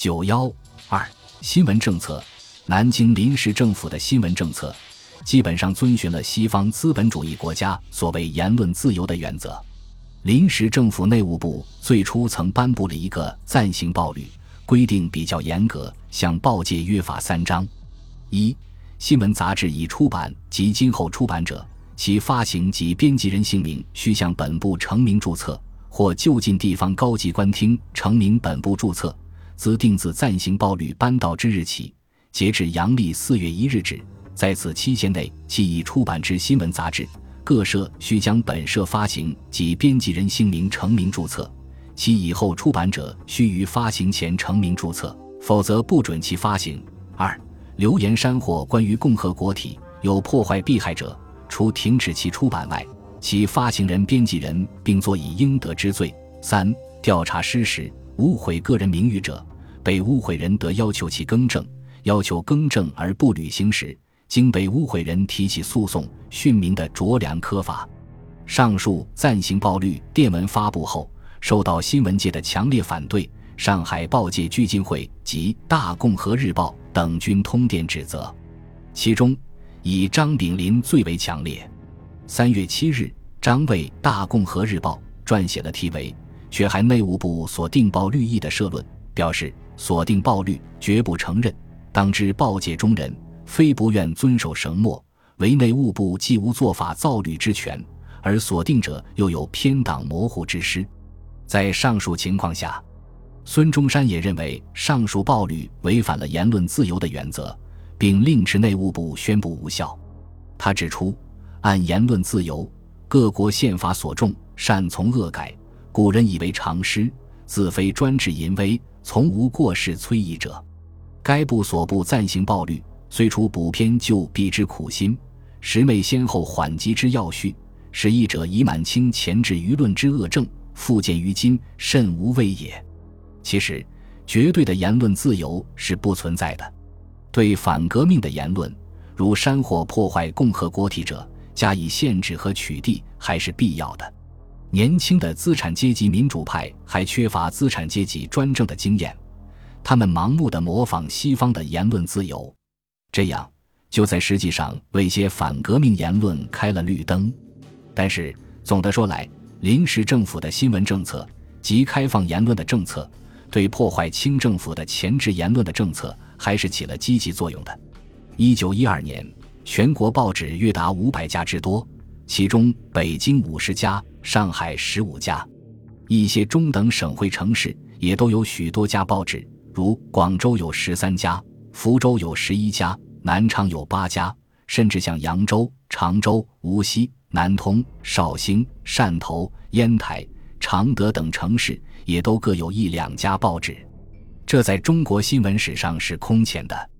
九幺二新闻政策，南京临时政府的新闻政策基本上遵循了西方资本主义国家所谓言论自由的原则。临时政府内务部最初曾颁布了一个暂行报律，规定比较严格，向报界约法三章：一、新闻杂志已出版及今后出版者，其发行及编辑人姓名需向本部成名注册，或就近地方高级官厅成名本部注册。自定自暂行报律颁到之日起，截至阳历四月一日止，在此期间内，其已出版之新闻杂志，各社须将本社发行及编辑人姓名成名注册；其以后出版者须于发行前成名注册，否则不准其发行。二、流言山货关于共和国体有破坏弊害者，除停止其出版外，其发行人、编辑人并作以应得之罪。三、调查失实、污毁个人名誉者。被污毁人得要求其更正，要求更正而不履行时，经被污毁人提起诉讼，训明的酌量科罚。上述暂行报律电文发布后，受到新闻界的强烈反对，上海报界聚进会及《大共和日报》等均通电指责，其中以张炳麟最为强烈。三月七日，张为《大共和日报》撰写了题为“却还内务部所定报律意”的社论，表示。锁定暴律，绝不承认。当知报界中人，非不愿遵守绳墨，唯内务部既无做法造律之权，而锁定者又有偏党模糊之失。在上述情况下，孙中山也认为上述暴律违反了言论自由的原则，并令至内务部宣布无效。他指出，按言论自由，各国宪法所重，善从恶改，古人以为常师，自非专制淫威。从无过失催议者，该部所部暂行暴律，虽除补篇就必之苦心，实昧先后缓急之要序，使议者以满清前置舆论之恶政，复见于今，甚无谓也。其实，绝对的言论自由是不存在的。对反革命的言论，如煽惑破坏共和国体者，加以限制和取缔，还是必要的。年轻的资产阶级民主派还缺乏资产阶级专政的经验，他们盲目的模仿西方的言论自由，这样就在实际上为些反革命言论开了绿灯。但是总的说来，临时政府的新闻政策及开放言论的政策，对破坏清政府的前置言论的政策还是起了积极作用的。一九一二年，全国报纸约达五百家之多。其中，北京五十家，上海十五家，一些中等省会城市也都有许多家报纸，如广州有十三家，福州有十一家，南昌有八家，甚至像扬州、常州、无锡、南通、绍兴、汕头、烟台、常德等城市也都各有一两家报纸，这在中国新闻史上是空前的。